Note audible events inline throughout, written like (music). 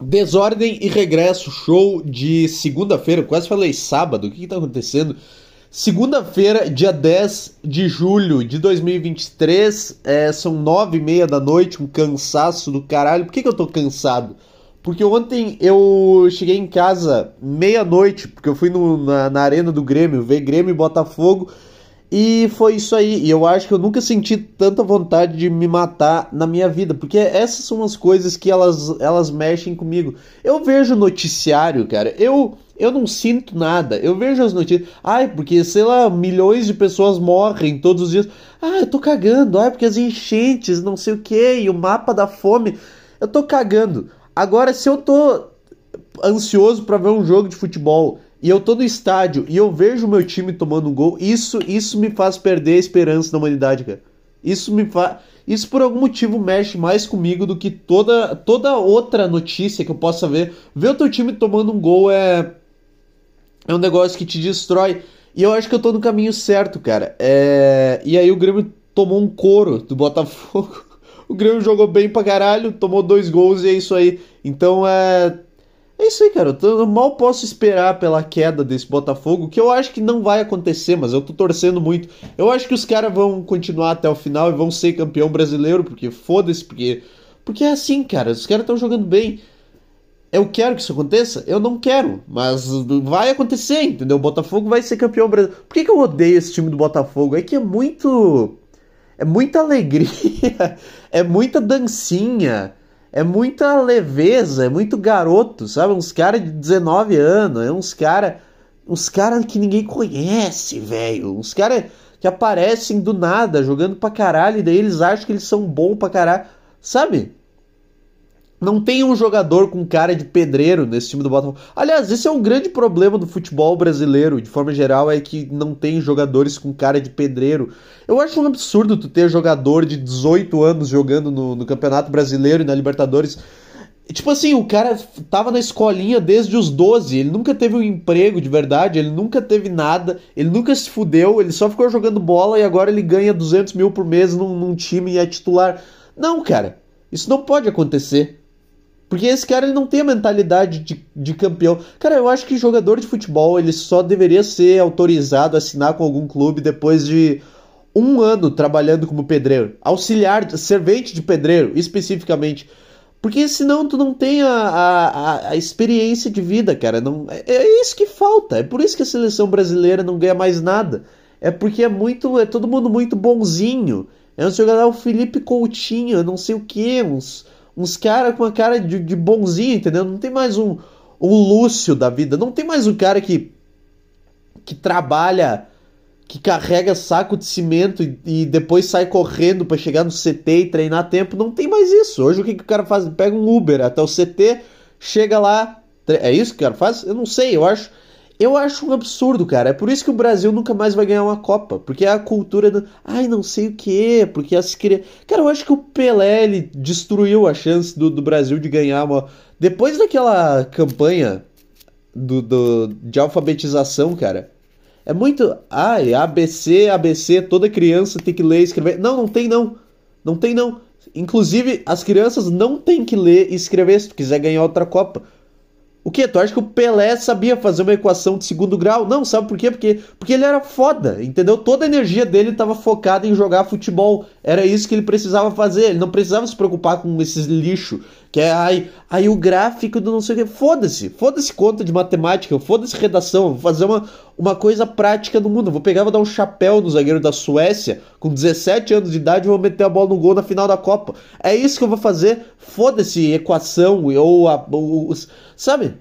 Desordem e Regresso, show de segunda-feira, quase falei sábado, o que, que tá acontecendo? Segunda-feira, dia 10 de julho de 2023, é, são nove e meia da noite, um cansaço do caralho. Por que, que eu tô cansado? Porque ontem eu cheguei em casa meia-noite, porque eu fui no, na, na arena do Grêmio, ver Grêmio e Botafogo, e foi isso aí. E eu acho que eu nunca senti tanta vontade de me matar na minha vida, porque essas são as coisas que elas, elas mexem comigo. Eu vejo noticiário, cara, eu eu não sinto nada. Eu vejo as notícias. Ai, porque, sei lá, milhões de pessoas morrem todos os dias. Ah, eu tô cagando. Ai, porque as enchentes, não sei o que, e o mapa da fome. Eu tô cagando. Agora, se eu tô ansioso para ver um jogo de futebol e eu tô no estádio e eu vejo o meu time tomando um gol, isso, isso me faz perder a esperança na humanidade, cara. Isso me faz. Isso por algum motivo mexe mais comigo do que toda, toda outra notícia que eu possa ver. Ver o teu time tomando um gol é. É um negócio que te destrói. E eu acho que eu tô no caminho certo, cara. É... E aí o Grêmio tomou um couro do Botafogo. (laughs) O Grêmio jogou bem pra caralho, tomou dois gols e é isso aí. Então é. É isso aí, cara. Eu mal posso esperar pela queda desse Botafogo, que eu acho que não vai acontecer, mas eu tô torcendo muito. Eu acho que os caras vão continuar até o final e vão ser campeão brasileiro, porque foda-se, porque. Porque é assim, cara. Os caras estão jogando bem. Eu quero que isso aconteça? Eu não quero, mas vai acontecer, entendeu? O Botafogo vai ser campeão brasileiro. Por que, que eu odeio esse time do Botafogo? É que é muito. É muita alegria, (laughs) é muita dancinha é muita leveza, é muito garoto, sabe? Uns caras de 19 anos, é uns caras uns cara que ninguém conhece, velho. Uns caras que aparecem do nada, jogando pra caralho, e daí eles acham que eles são bons pra caralho, sabe? Não tem um jogador com cara de pedreiro nesse time do Botafogo. Aliás, esse é um grande problema do futebol brasileiro, de forma geral, é que não tem jogadores com cara de pedreiro. Eu acho um absurdo tu ter jogador de 18 anos jogando no, no Campeonato Brasileiro e na Libertadores. Tipo assim, o cara tava na escolinha desde os 12, ele nunca teve um emprego de verdade, ele nunca teve nada, ele nunca se fudeu, ele só ficou jogando bola e agora ele ganha 200 mil por mês num, num time e é titular. Não, cara, isso não pode acontecer. Porque esse cara ele não tem a mentalidade de, de campeão. Cara, eu acho que jogador de futebol ele só deveria ser autorizado a assinar com algum clube depois de um ano trabalhando como pedreiro. Auxiliar, servente de pedreiro, especificamente. Porque senão tu não tem a, a, a experiência de vida, cara. Não, é, é, isso que falta. É por isso que a seleção brasileira não ganha mais nada. É porque é muito. É todo mundo muito bonzinho. É um jogador o Felipe Coutinho, não sei o que, uns uns caras com a cara de, de, bonzinho, entendeu? Não tem mais um, um Lúcio da vida, não tem mais um cara que, que trabalha, que carrega saco de cimento e, e depois sai correndo para chegar no CT e treinar tempo. Não tem mais isso. Hoje o que, que o cara faz? Pega um Uber até o CT, chega lá. É isso que o cara faz? Eu não sei, eu acho. Eu acho um absurdo, cara. É por isso que o Brasil nunca mais vai ganhar uma Copa. Porque a cultura do. Ai, não sei o que. Porque as crianças. Cara, eu acho que o Pelé ele destruiu a chance do, do Brasil de ganhar uma. Depois daquela campanha do, do, de alfabetização, cara. É muito. Ai, ABC, ABC, toda criança tem que ler e escrever. Não, não tem não. Não tem não. Inclusive, as crianças não têm que ler e escrever se tu quiser ganhar outra Copa. O que? Tu acha que o Pelé sabia fazer uma equação de segundo grau? Não, sabe por quê? Porque, porque ele era foda, entendeu? Toda a energia dele estava focada em jogar futebol. Era isso que ele precisava fazer. Ele não precisava se preocupar com esses lixo. Que é aí, aí o gráfico do não sei o que. Foda-se. Foda-se conta de matemática. Foda-se redação. Vou fazer uma, uma coisa prática no mundo. Vou pegar, vou dar um chapéu no zagueiro da Suécia com 17 anos de idade e vou meter a bola no gol na final da Copa. É isso que eu vou fazer. Foda-se equação ou, a, ou sabe?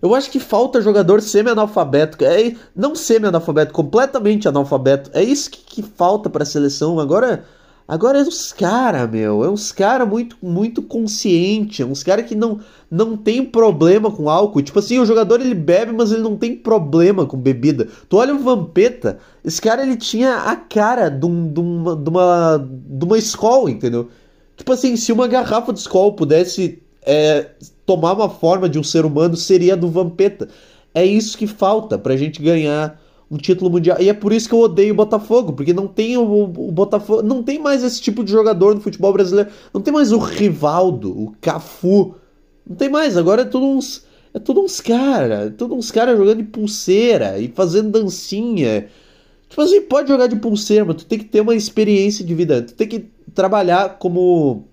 Eu acho que falta jogador semi-analfabeto. É, não semi-analfabeto, completamente analfabeto. É isso que, que falta para a seleção. Agora, agora é uns cara, meu. É uns cara muito, muito consciente. É uns cara que não, não tem problema com álcool. Tipo assim, o jogador ele bebe, mas ele não tem problema com bebida. Tu olha o Vampeta, esse cara ele tinha a cara de, um, de, uma, de, uma, de uma escola, entendeu? Tipo assim, se uma garrafa de escola pudesse é, tomar uma forma de um ser humano seria do Vampeta. É isso que falta pra gente ganhar um título mundial. E é por isso que eu odeio o Botafogo, porque não tem o, o, Botafogo, não tem mais esse tipo de jogador no futebol brasileiro. Não tem mais o Rivaldo, o Cafu. Não tem mais, agora é tudo uns é tudo uns cara, é tudo uns cara jogando de pulseira e fazendo dancinha. Tipo assim, pode jogar de pulseira, mas tu tem que ter uma experiência de vida. Tu tem que trabalhar como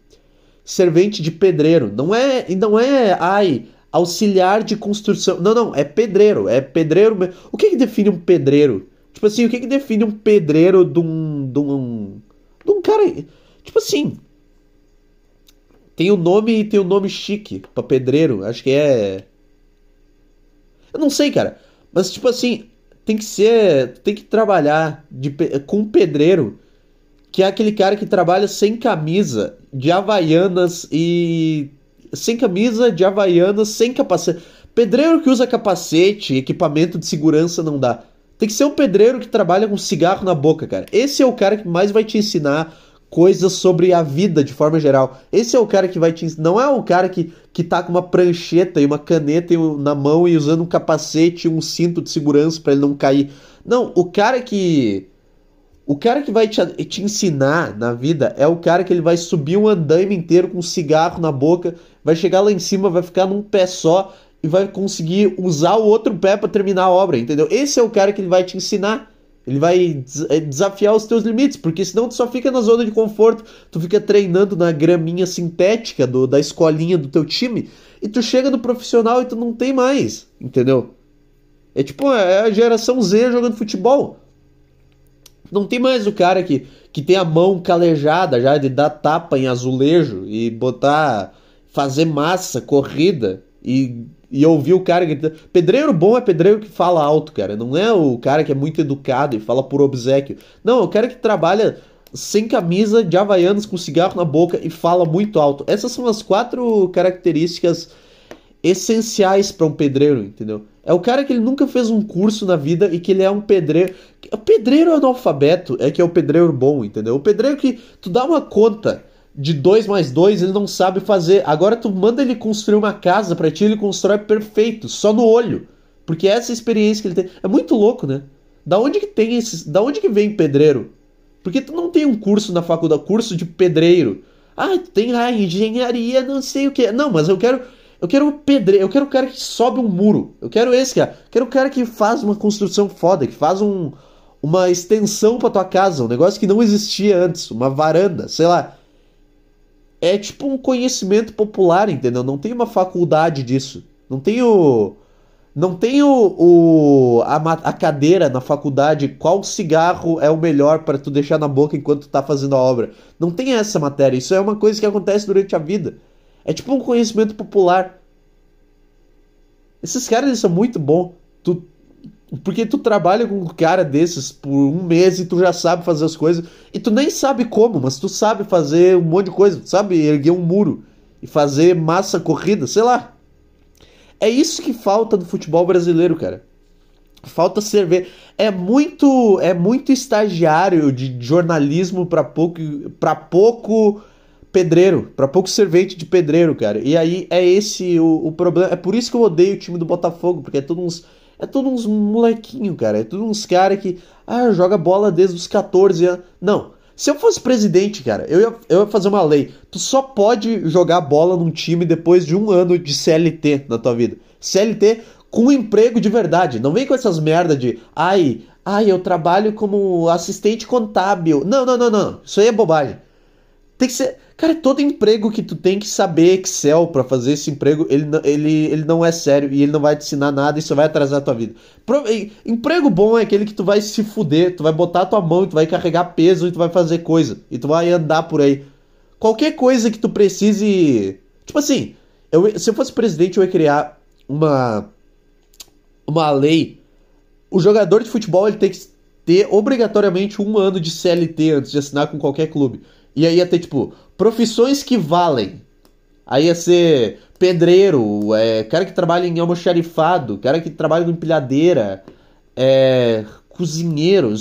servente de pedreiro. Não é, não é, ai, auxiliar de construção. Não, não, é pedreiro. É pedreiro. O que, que define um pedreiro? Tipo assim, o que, que define um pedreiro de um. de um. de um cara. Tipo assim. Tem o um nome e tem o um nome chique pra pedreiro. Acho que é. Eu não sei, cara. Mas, tipo assim, tem que ser. Tem que trabalhar de, com um pedreiro. Que é aquele cara que trabalha sem camisa, de havaianas e sem camisa, de havaianas, sem capacete. Pedreiro que usa capacete, equipamento de segurança não dá. Tem que ser um pedreiro que trabalha com cigarro na boca, cara. Esse é o cara que mais vai te ensinar coisas sobre a vida de forma geral. Esse é o cara que vai te ensinar. Não é o cara que, que tá com uma prancheta e uma caneta na mão e usando um capacete e um cinto de segurança para ele não cair. Não, o cara que o cara que vai te, te, ensinar na vida é o cara que ele vai subir um andaime inteiro com um cigarro na boca, vai chegar lá em cima, vai ficar num pé só e vai conseguir usar o outro pé para terminar a obra, entendeu? Esse é o cara que ele vai te ensinar. Ele vai é, desafiar os teus limites, porque senão tu só fica na zona de conforto, tu fica treinando na graminha sintética do, da escolinha do teu time, e tu chega no profissional e tu não tem mais, entendeu? É tipo, é a geração Z jogando futebol. Não tem mais o cara que, que tem a mão calejada já de dar tapa em azulejo e botar. fazer massa, corrida e, e ouvir o cara gritando. Pedreiro bom é pedreiro que fala alto, cara. Não é o cara que é muito educado e fala por obsequio. Não, é o cara que trabalha sem camisa, de havaianas, com cigarro na boca e fala muito alto. Essas são as quatro características essenciais para um pedreiro, entendeu? É o cara que ele nunca fez um curso na vida e que ele é um pedreiro. O pedreiro analfabeto é que é o pedreiro bom, entendeu? O pedreiro que tu dá uma conta de 2 mais 2, ele não sabe fazer. Agora tu manda ele construir uma casa para ti, ele constrói perfeito, só no olho. Porque é essa experiência que ele tem. É muito louco, né? Da onde que tem esses. Da onde que vem pedreiro? Porque tu não tem um curso na faculdade, curso de pedreiro. Ah, tu tem ah, engenharia, não sei o que. Não, mas eu quero eu quero um pedreiro, eu quero o cara que sobe um muro. Eu quero esse cara. Eu quero o cara que faz uma construção foda, que faz um, uma extensão pra tua casa, um negócio que não existia antes, uma varanda, sei lá. É tipo um conhecimento popular, entendeu? Não tem uma faculdade disso. Não tem o. Não tem o, o a, a, cadeira na faculdade qual cigarro é o melhor para tu deixar na boca enquanto tu tá fazendo a obra. Não tem essa matéria. Isso é uma coisa que acontece durante a vida. É tipo um conhecimento popular. Esses caras eles são muito bons. Tu, porque tu trabalha com um cara desses por um mês e tu já sabe fazer as coisas. E tu nem sabe como, mas tu sabe fazer um monte de coisa. Tu sabe erguer um muro e fazer massa corrida, sei lá. É isso que falta no futebol brasileiro, cara. Falta cerveja. É muito, é muito estagiário de jornalismo para pouco, para pouco pedreiro, para pouco servente de pedreiro, cara. E aí é esse o, o, problema. É por isso que eu odeio o time do Botafogo, porque é tudo uns. É tudo uns molequinho, cara. É tudo uns cara que. Ah, joga bola desde os 14 anos. Não. Se eu fosse presidente, cara, eu ia, eu ia fazer uma lei. Tu só pode jogar bola num time depois de um ano de CLT na tua vida. CLT com emprego de verdade. Não vem com essas merda de. Ai, ai, eu trabalho como assistente contábil. Não, não, não, não. Isso aí é bobagem. Tem que ser. Cara, todo emprego que tu tem que saber Excel para fazer esse emprego, ele, ele, ele não é sério e ele não vai te ensinar nada e só vai atrasar a tua vida. Pro, emprego bom é aquele que tu vai se fuder, tu vai botar a tua mão tu vai carregar peso e tu vai fazer coisa. E tu vai andar por aí. Qualquer coisa que tu precise. Tipo assim, eu, se eu fosse presidente, eu ia criar uma. Uma lei. O jogador de futebol ele tem que ter obrigatoriamente um ano de CLT antes de assinar com qualquer clube. E aí ia ter, tipo, profissões que valem. Aí ia ser pedreiro, é, cara que trabalha em almoxarifado, cara que trabalha com empilhadeira, é, cozinheiro,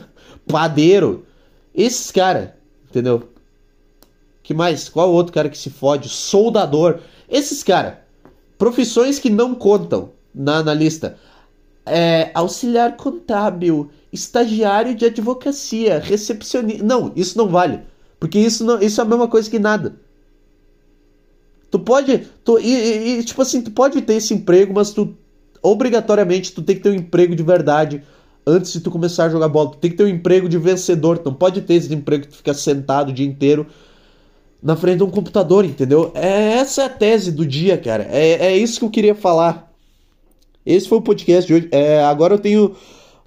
(laughs) padeiro. Esses caras, entendeu? Que mais? Qual outro cara que se fode? Soldador. Esses caras. Profissões que não contam na, na lista. é, auxiliar contábil, estagiário de advocacia, recepcionista. Não, isso não vale. Porque isso, não, isso é a mesma coisa que nada. Tu pode. Tu, e, e, tipo assim, tu pode ter esse emprego, mas tu. Obrigatoriamente tu tem que ter um emprego de verdade antes de tu começar a jogar bola. Tu tem que ter um emprego de vencedor. Tu não pode ter esse emprego que tu fica sentado o dia inteiro na frente de um computador, entendeu? É essa é a tese do dia, cara. É, é isso que eu queria falar. Esse foi o podcast de hoje. É, agora eu tenho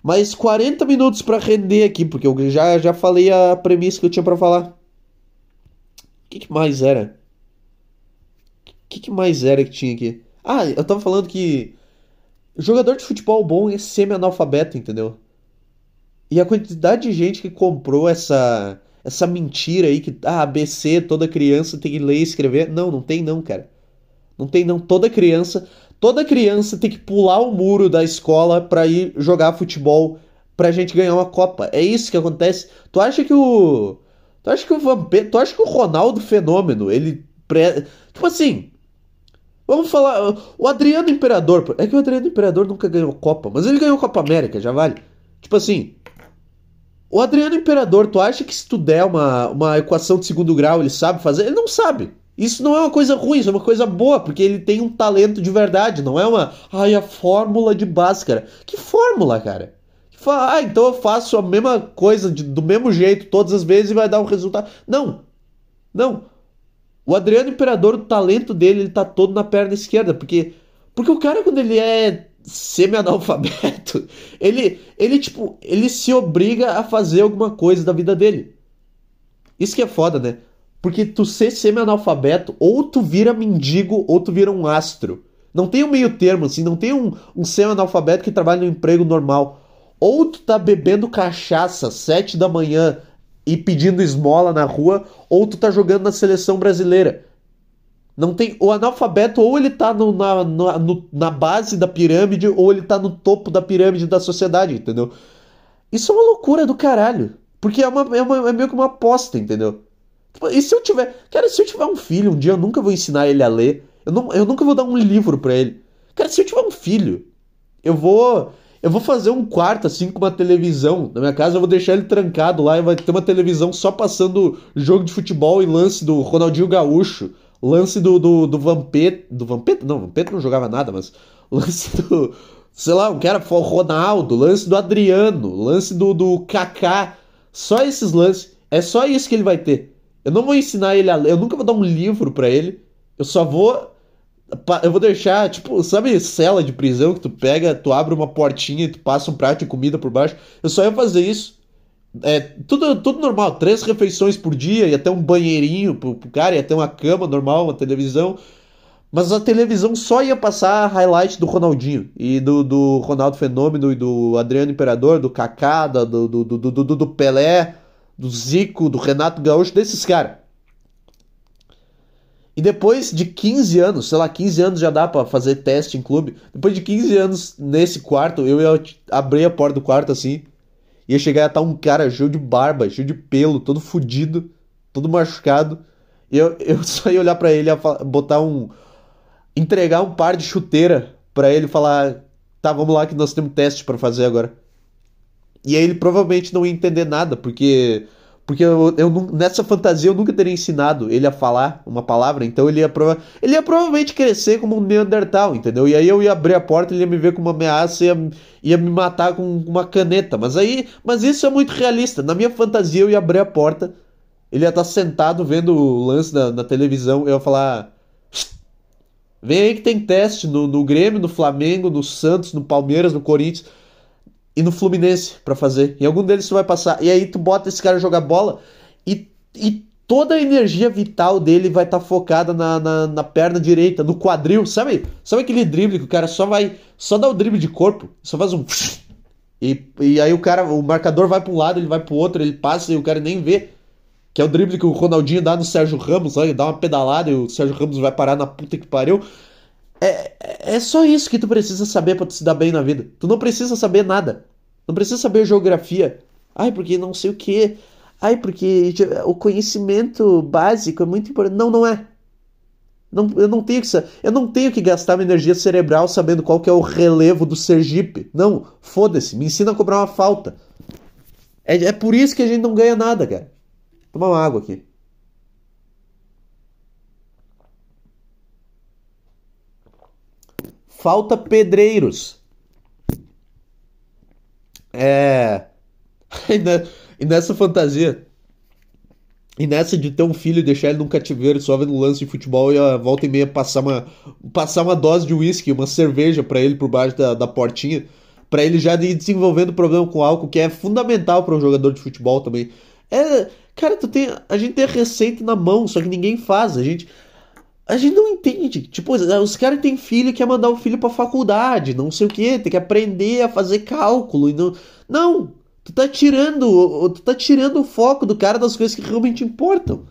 mais 40 minutos para render aqui, porque eu já, já falei a premissa que eu tinha para falar. O que, que, mais era? O que, que mais era que tinha aqui? Ah, eu tava falando que jogador de futebol bom é semi-analfabeto, entendeu? E a quantidade de gente que comprou essa essa mentira aí que ah, ABC, toda criança tem que ler e escrever. Não, não tem não, cara. Não tem não. Toda criança, toda criança tem que pular o muro da escola para ir jogar futebol pra gente ganhar uma copa. É isso que acontece. Tu acha que o Tu acha que o Vampeta, tu acha que o Ronaldo fenômeno, ele pre... tipo assim, Vamos falar. O Adriano Imperador. É que o Adriano Imperador nunca ganhou Copa, mas ele ganhou Copa América, já vale. Tipo assim. O Adriano Imperador, tu acha que se tu der uma, uma equação de segundo grau, ele sabe fazer? Ele não sabe. Isso não é uma coisa ruim, isso é uma coisa boa, porque ele tem um talento de verdade, não é uma. Ai, a fórmula de Bhaskara. Que fórmula, cara? Ah, então eu faço a mesma coisa de, do mesmo jeito todas as vezes e vai dar um resultado. Não. Não. O Adriano Imperador, o talento dele, ele tá todo na perna esquerda, porque porque o cara quando ele é semi-analfabeto, (laughs) ele, ele, tipo, ele se obriga a fazer alguma coisa da vida dele. Isso que é foda, né? Porque tu ser semi-analfabeto, ou tu vira mendigo, ou tu vira um astro. Não tem um meio termo, assim, não tem um, um semi-analfabeto que trabalha no emprego normal. Ou tu tá bebendo cachaça sete da manhã e pedindo esmola na rua, ou tu tá jogando na seleção brasileira. Não tem. O analfabeto, ou ele tá no, na, no, na base da pirâmide, ou ele tá no topo da pirâmide da sociedade, entendeu? Isso é uma loucura do caralho. Porque é, uma, é, uma, é meio que uma aposta, entendeu? Tipo, e se eu tiver. Cara, se eu tiver um filho, um dia eu nunca vou ensinar ele a ler. Eu, não, eu nunca vou dar um livro para ele. Cara, se eu tiver um filho, eu vou. Eu vou fazer um quarto assim com uma televisão. Na minha casa eu vou deixar ele trancado lá e vai ter uma televisão só passando jogo de futebol e lance do Ronaldinho Gaúcho lance do, do, do Vampeta. Do Vampeta? Não, Vampeta não jogava nada, mas. (laughs) Lance do. Sei lá, um cara foi o Ronaldo, lance do Adriano, lance do, do Kaká. Só esses lances. É só isso que ele vai ter. Eu não vou ensinar ele a ler, eu nunca vou dar um livro para ele. Eu só vou. Eu vou deixar, tipo, sabe cela de prisão que tu pega, tu abre uma portinha e tu passa um prato de comida por baixo? Eu só ia fazer isso. É, tudo, tudo normal, três refeições por dia, ia ter um banheirinho pro, pro cara, ia ter uma cama normal, uma televisão. Mas a televisão só ia passar highlight do Ronaldinho e do, do Ronaldo Fenômeno e do Adriano Imperador, do Kaká, do, do, do, do, do, Pelé, do Zico, do Renato Gaúcho, desses caras. E depois de 15 anos, sei lá, 15 anos já dá para fazer teste em clube. Depois de 15 anos nesse quarto, eu ia abrir a porta do quarto assim Ia chegar a estar um cara cheio de barba, cheio de pelo, todo fudido, todo machucado. E eu, (laughs) eu só ia olhar para ele, botar um. entregar um par de chuteira para ele falar: tá, vamos lá que nós temos teste para fazer agora. E aí ele provavelmente não ia entender nada, porque porque eu, eu, nessa fantasia eu nunca teria ensinado ele a falar uma palavra, então ele ia, prova ele ia provavelmente crescer como um Neandertal, entendeu? E aí eu ia abrir a porta, ele ia me ver com uma ameaça ia, ia me matar com uma caneta. Mas aí. Mas isso é muito realista. Na minha fantasia eu ia abrir a porta, ele ia estar sentado vendo o lance na, na televisão, eu ia falar. Vem aí que tem teste no, no Grêmio, no Flamengo, no Santos, no Palmeiras, no Corinthians e no Fluminense para fazer. E algum deles tu vai passar. E aí tu bota esse cara jogar bola e, e toda a energia vital dele vai estar tá focada na, na, na, perna direita, no quadril, sabe? Sabe aquele drible que o cara só vai. Só dá o drible de corpo, só faz um. (sniffs) E, e aí o cara, o marcador vai para um lado, ele vai para o outro, ele passa e o cara nem vê. Que é o drible que o Ronaldinho dá no Sérgio Ramos, ele dá uma pedalada e o Sérgio Ramos vai parar na puta que pariu. É, é só isso que tu precisa saber para se dar bem na vida. Tu não precisa saber nada. Não precisa saber geografia. Ai, porque não sei o que. Ai, porque o conhecimento básico é muito importante. Não, não é. Não, eu, não tenho que, eu não tenho que gastar minha energia cerebral sabendo qual que é o relevo do Sergipe. Não, foda-se, me ensina a cobrar uma falta. É, é por isso que a gente não ganha nada, cara. Tomar uma água aqui. Falta pedreiros. É. (laughs) E nessa fantasia. E nessa de ter um filho e deixar ele num cativeiro só vendo lance de futebol e a volta e meia passar uma, passar uma dose de uísque, uma cerveja para ele por baixo da, da portinha, para ele já ir desenvolvendo problema com álcool, que é fundamental para um jogador de futebol também. É, cara, tu tem, a gente tem a receita na mão, só que ninguém faz. A gente, a gente não entende. Tipo, os caras têm filho e quer mandar o filho pra faculdade, não sei o que, tem que aprender a fazer cálculo e não. Não! Tu tá tirando, tu tá tirando o foco do cara das coisas que realmente importam.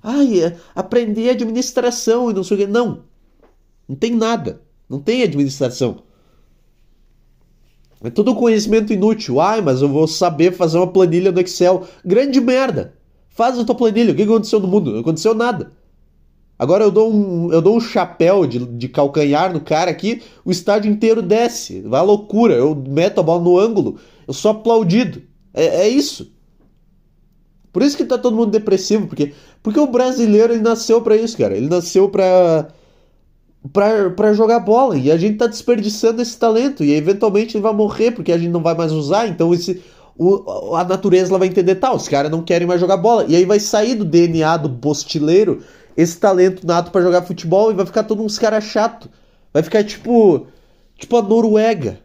Ai, é aprender administração e não sei o que. Não. Não tem nada. Não tem administração. É todo conhecimento inútil. Ai, mas eu vou saber fazer uma planilha no Excel. Grande merda. Faz a tua planilha. O que aconteceu no mundo? Não aconteceu nada. Agora eu dou um, eu dou um chapéu de, de calcanhar no cara aqui, o estádio inteiro desce. Vai loucura. Eu meto a bola no ângulo eu sou aplaudido. É, é isso. Por isso que tá todo mundo depressivo, porque porque o brasileiro ele nasceu para isso, cara. Ele nasceu para para jogar bola e a gente tá desperdiçando esse talento e eventualmente ele vai morrer porque a gente não vai mais usar, então esse o, a natureza ela vai entender tal, os caras não querem mais jogar bola e aí vai sair do DNA do bostileiro esse talento nato para jogar futebol e vai ficar todo uns cara chato. Vai ficar tipo tipo a Noruega.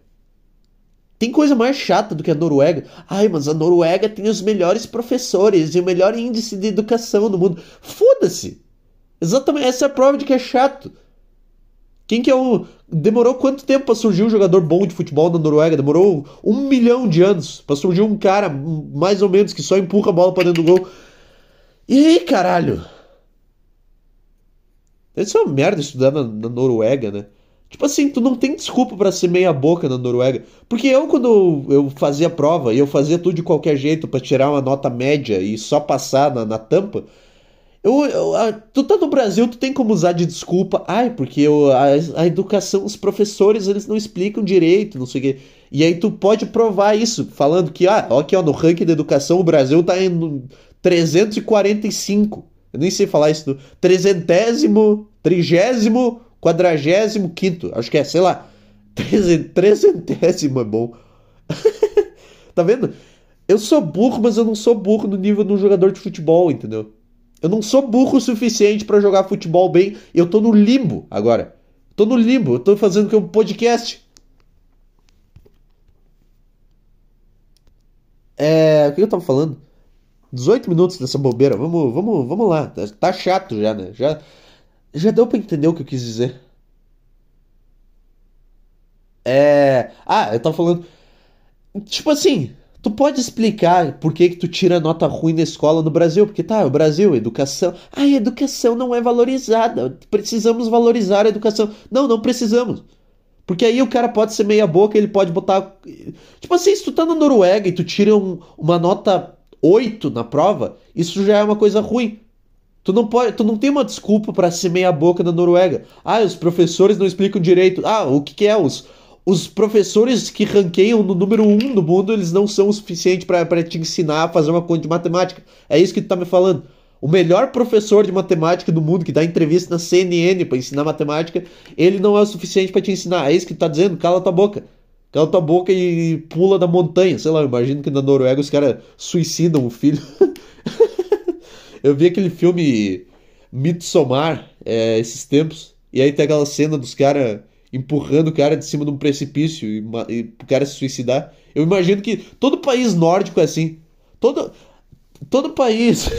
Tem coisa mais chata do que a Noruega. Ai, mas a Noruega tem os melhores professores e o melhor índice de educação do mundo. Foda-se! Exatamente, essa é a prova de que é chato. Quem que é o. Demorou quanto tempo para surgir um jogador bom de futebol na Noruega? Demorou um milhão de anos para surgir um cara, mais ou menos, que só empurra a bola para dentro do gol. E aí, caralho? Isso é uma merda estudar na, na Noruega, né? Tipo assim, tu não tem desculpa para ser meia boca na Noruega. Porque eu, quando eu fazia prova e eu fazia tudo de qualquer jeito para tirar uma nota média e só passar na, na tampa, eu, eu a, tu tá no Brasil, tu tem como usar de desculpa. Ai, porque eu, a, a, educação, os professores, eles não explicam direito, não sei o quê. E aí tu pode provar isso, falando que, ah, aqui ó, no ranking da educação o Brasil tá em 345. Eu nem sei falar isso. Trezentésimo, trigésimo Quadragésimo quinto, acho que é, sei lá. Trezentésimo é bom. (laughs) tá vendo? Eu sou burro, mas eu não sou burro no nível de um jogador de futebol, entendeu? Eu não sou burro o suficiente para jogar futebol bem. Eu tô no limbo agora. Tô no limbo. Eu tô fazendo um podcast. É. O que eu tava falando? 18 minutos dessa bobeira. Vamos, vamos, vamos lá. Tá chato já, né? Já. Já deu para entender o que eu quis dizer? É. Ah, eu tava falando. Tipo assim, tu pode explicar por que, que tu tira nota ruim na escola no Brasil? Porque tá, o Brasil, educação. Ah, a educação não é valorizada. Precisamos valorizar a educação. Não, não precisamos. Porque aí o cara pode ser meia boca, ele pode botar. Tipo assim, se tu tá na Noruega e tu tira um, uma nota 8 na prova, isso já é uma coisa ruim. Tu não pode, tu não tem uma desculpa para ser meia boca da Noruega. Ah, os professores não explicam direito. Ah, o que, que é os os professores que ranqueiam no número 1 um do mundo, eles não são o suficiente para te ensinar a fazer uma conta de matemática. É isso que tu tá me falando. O melhor professor de matemática do mundo que dá entrevista na CNN para ensinar matemática, ele não é o suficiente para te ensinar. É isso que tu tá dizendo? Cala tua boca. Cala tua boca e pula da montanha. Sei lá, imagino que na Noruega os caras suicidam o filho. (laughs) Eu vi aquele filme Midsommar é, esses tempos. E aí tem aquela cena dos caras empurrando o cara de cima de um precipício e, e o cara se suicidar. Eu imagino que todo país nórdico é assim. Todo, todo país.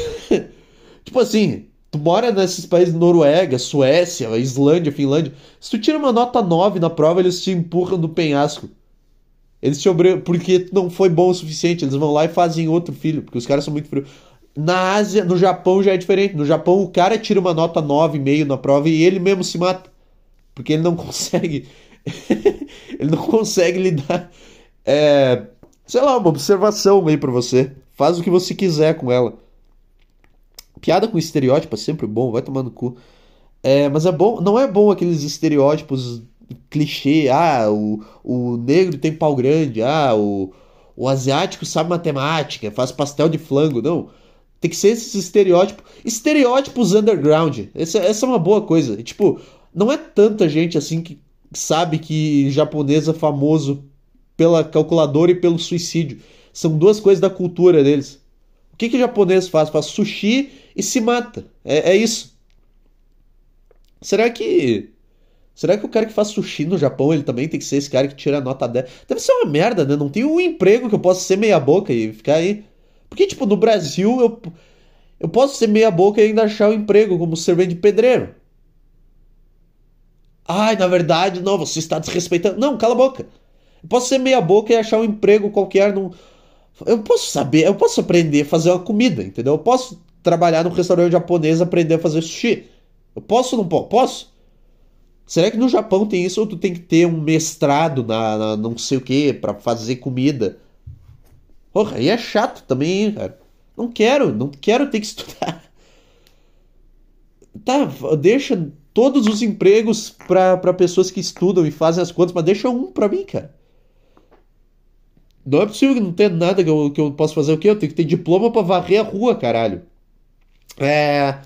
(laughs) tipo assim, tu mora nesses países Noruega, Suécia, Islândia, Finlândia. Se tu tira uma nota 9 na prova, eles te empurram do penhasco. Eles te obrigam. Porque não foi bom o suficiente. Eles vão lá e fazem outro filho. Porque os caras são muito frios. Na Ásia, no Japão já é diferente. No Japão, o cara tira uma nota 9,5 na prova e ele mesmo se mata. Porque ele não (laughs) consegue. ele não consegue lidar. É, sei lá, uma observação aí para você. Faz o que você quiser com ela. Piada com estereótipo é sempre bom, vai tomar no cu. É, mas é bom, não é bom aqueles estereótipos clichê, ah, o, o negro tem pau grande, ah, o, o asiático sabe matemática, faz pastel de flango, não. Tem que ser esses estereótipos. Estereótipos underground. Essa, essa é uma boa coisa. Tipo, não é tanta gente assim que sabe que japonês é famoso pela calculadora e pelo suicídio. São duas coisas da cultura deles. O que, que o japonês faz? Faz sushi e se mata. É, é isso. Será que. Será que o cara que faz sushi no Japão, ele também tem que ser esse cara que tira a nota 10? Deve ser uma merda, né? Não tem um emprego que eu possa ser meia boca e ficar aí. Porque, tipo, no Brasil eu, eu posso ser meia boca e ainda achar um emprego como servente de pedreiro. Ai, na verdade, não, você está desrespeitando. Não, cala a boca. Eu posso ser meia boca e achar um emprego qualquer num. Eu posso saber, eu posso aprender a fazer uma comida, entendeu? Eu posso trabalhar num restaurante japonês aprender a fazer sushi. Eu posso ou não posso? Posso? Será que no Japão tem isso ou tu tem que ter um mestrado na, na não sei o que para fazer comida? Porra, aí é chato também, cara. Não quero, não quero ter que estudar. Tá, deixa todos os empregos para pessoas que estudam e fazem as contas, mas deixa um para mim, cara. Não é possível que não tenha nada que eu, que eu possa fazer o quê? Eu tenho que ter diploma para varrer a rua, caralho. É.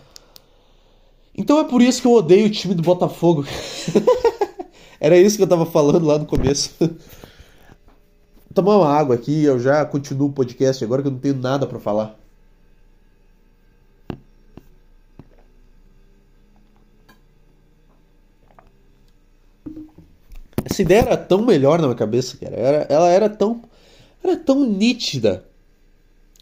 Então é por isso que eu odeio o time do Botafogo. (laughs) Era isso que eu tava falando lá no começo. (laughs) tomar uma água aqui, eu já continuo o podcast agora que eu não tenho nada para falar. Essa ideia era tão melhor na minha cabeça, cara. Era, ela era tão. Era tão nítida.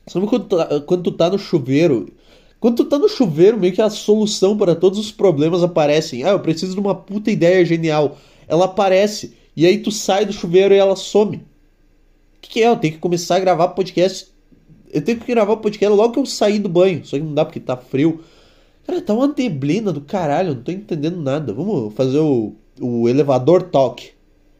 Sabe quando tu, tá, quando tu tá no chuveiro? Quando tu tá no chuveiro, meio que a solução para todos os problemas aparecem. Ah, eu preciso de uma puta ideia genial. Ela aparece. E aí tu sai do chuveiro e ela some que, que é? Eu tenho que começar a gravar podcast. Eu tenho que gravar podcast logo que eu sair do banho. Só que não dá porque tá frio. Cara, tá uma neblina do caralho. Não tô entendendo nada. Vamos fazer o, o elevador talk.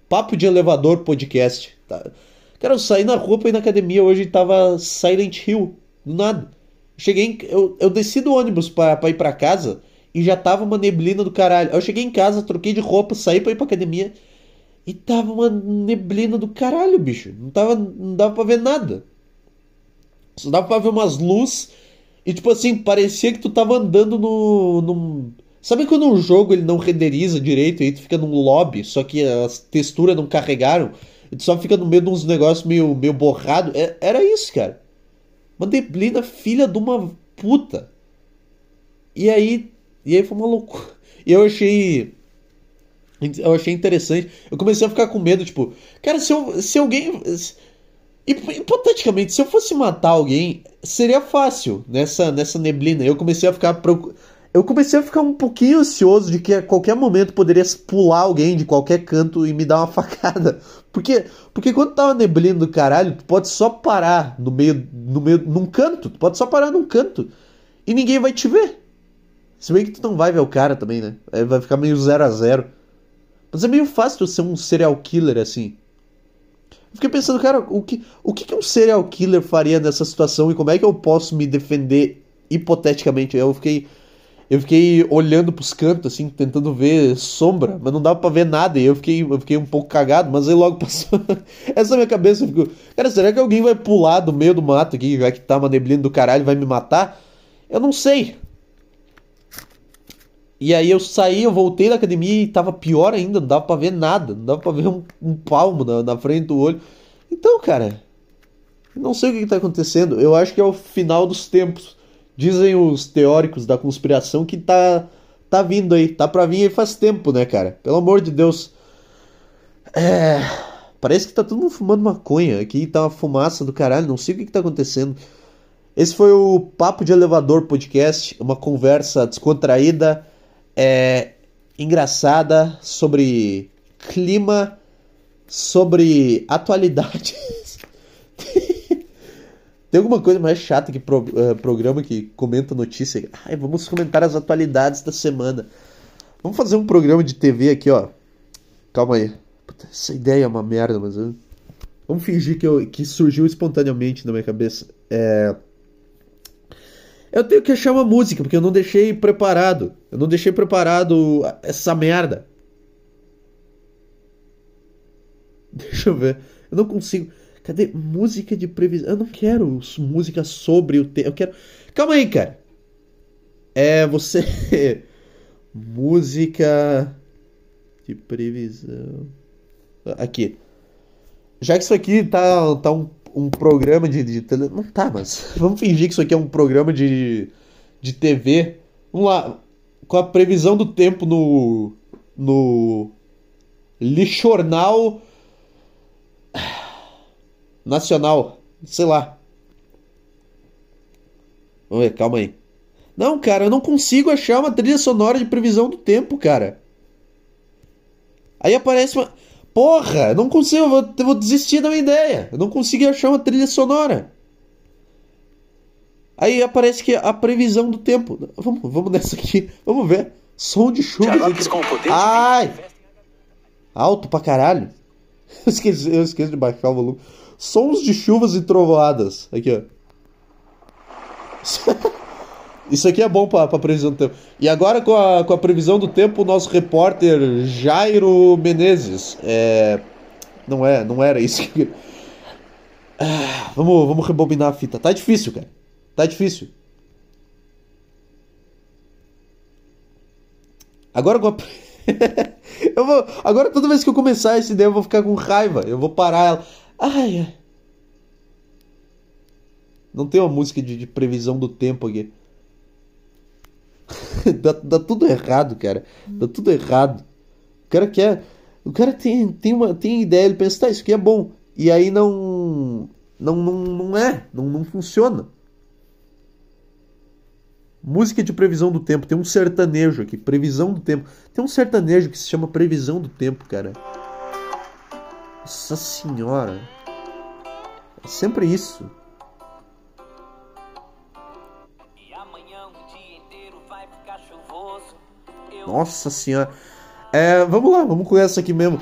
Papo de elevador podcast. Tá? Cara, eu saí na pra ir na academia hoje e tava Silent Hill. Do nada. Cheguei em, eu, eu desci do ônibus pra ir pra casa e já tava uma neblina do caralho. Eu cheguei em casa, troquei de roupa, saí pra ir pra academia. E tava uma neblina do caralho, bicho. Não, tava, não dava pra ver nada. Só dava pra ver umas luzes. E tipo assim, parecia que tu tava andando no. no... Sabe quando um jogo ele não renderiza direito e aí tu fica num lobby, só que as texturas não carregaram? E tu só fica no meio de uns negócios meio, meio borrado? É, era isso, cara. Uma neblina filha de uma puta. E aí. E aí foi uma loucura. E eu achei eu achei interessante. Eu comecei a ficar com medo, tipo, cara, se, eu, se alguém. Hipoteticamente, se eu fosse matar alguém, seria fácil nessa, nessa neblina. Eu comecei a ficar. Eu comecei a ficar um pouquinho ansioso de que a qualquer momento poderia pular alguém de qualquer canto e me dar uma (laughs) facada. Porque, porque quando tá uma neblina do caralho, tu pode só parar no meio, no meio, num canto. Tu pode só parar num canto. E ninguém vai te ver. Se bem que tu não vai ver o cara também, né? Vai ficar meio 0 a 0 mas é meio fácil ser um serial killer assim. Eu fiquei pensando, cara, o que, o que, que um serial killer faria nessa situação e como é que eu posso me defender hipoteticamente? Eu fiquei. Eu fiquei olhando pros cantos, assim, tentando ver sombra, mas não dava pra ver nada. E eu fiquei, eu fiquei um pouco cagado, mas aí logo (laughs) passou. Essa minha cabeça. Ficou, cara, será que alguém vai pular do meio do mato aqui, já que tá uma neblina do caralho, vai me matar? Eu não sei. E aí eu saí, eu voltei da academia e tava pior ainda, não dava pra ver nada, não dava pra ver um, um palmo na, na, frente do olho. Então, cara, não sei o que, que tá acontecendo. Eu acho que é o final dos tempos. Dizem os teóricos da conspiração que tá, tá vindo aí, tá pra vir aí faz tempo, né, cara? Pelo amor de Deus. É. Parece que tá todo mundo fumando maconha. Aqui tá uma fumaça do caralho, não sei o que, que tá acontecendo. Esse foi o Papo de Elevador Podcast, uma conversa descontraída é, engraçada sobre clima, sobre atualidades. (laughs) Tem alguma coisa mais chata que pro, uh, programa que comenta notícia? Ai, vamos comentar as atualidades da semana. Vamos fazer um programa de TV aqui, ó. Calma aí. Puta, essa ideia é uma merda, mas. Vamos fingir que, eu, que surgiu espontaneamente na minha cabeça. É. Eu tenho que achar uma música, porque eu não deixei preparado. Eu não deixei preparado essa merda. (laughs) Deixa eu ver. Eu não consigo. Cadê música de previsão? Eu não quero música sobre o tempo. Eu quero. Calma aí, cara. É você. (laughs) música de previsão. Aqui. Já que isso aqui tá, tá um, um programa de, de tele... Não tá, mas (laughs) vamos fingir que isso aqui é um programa de, de TV. Vamos lá. Com a previsão do tempo no. No. Lixornal. Nacional. Sei lá. Vamos ver, calma aí. Não, cara, eu não consigo achar uma trilha sonora de previsão do tempo, cara. Aí aparece uma. Porra, eu não consigo, eu vou, eu vou desistir da minha ideia. Eu não consigo achar uma trilha sonora. Aí aparece que a previsão do tempo. Vamos, vamos nessa aqui. Vamos ver. Som de chuva. Ai! Alto pra caralho. (laughs) Eu esqueci, eu esqueci de baixar o volume. Sons de chuvas e trovoadas. Aqui, ó. (laughs) Isso aqui é bom para previsão do tempo. E agora com a, com a previsão do tempo, o nosso repórter Jairo Menezes. É... Não é, não era isso que... Ah, vamos, vamos rebobinar a fita. Tá difícil, cara. Tá difícil. Agora com a... (laughs) eu vou, agora toda vez que eu começar essa ideia eu vou ficar com raiva. Eu vou parar ela. Ai, ai. Não tem uma música de, de previsão do tempo aqui. (laughs) dá, dá tudo errado, cara. Dá tudo errado. O cara quer. O cara tem, tem, uma, tem ideia, ele pensa, tá, isso aqui é bom. E aí não. Não, não, não é. Não, não funciona. Música de previsão do tempo. Tem um sertanejo aqui. Previsão do tempo. Tem um sertanejo que se chama Previsão do Tempo, cara. Nossa senhora. É sempre isso. Nossa senhora. É, vamos lá, vamos com essa aqui mesmo.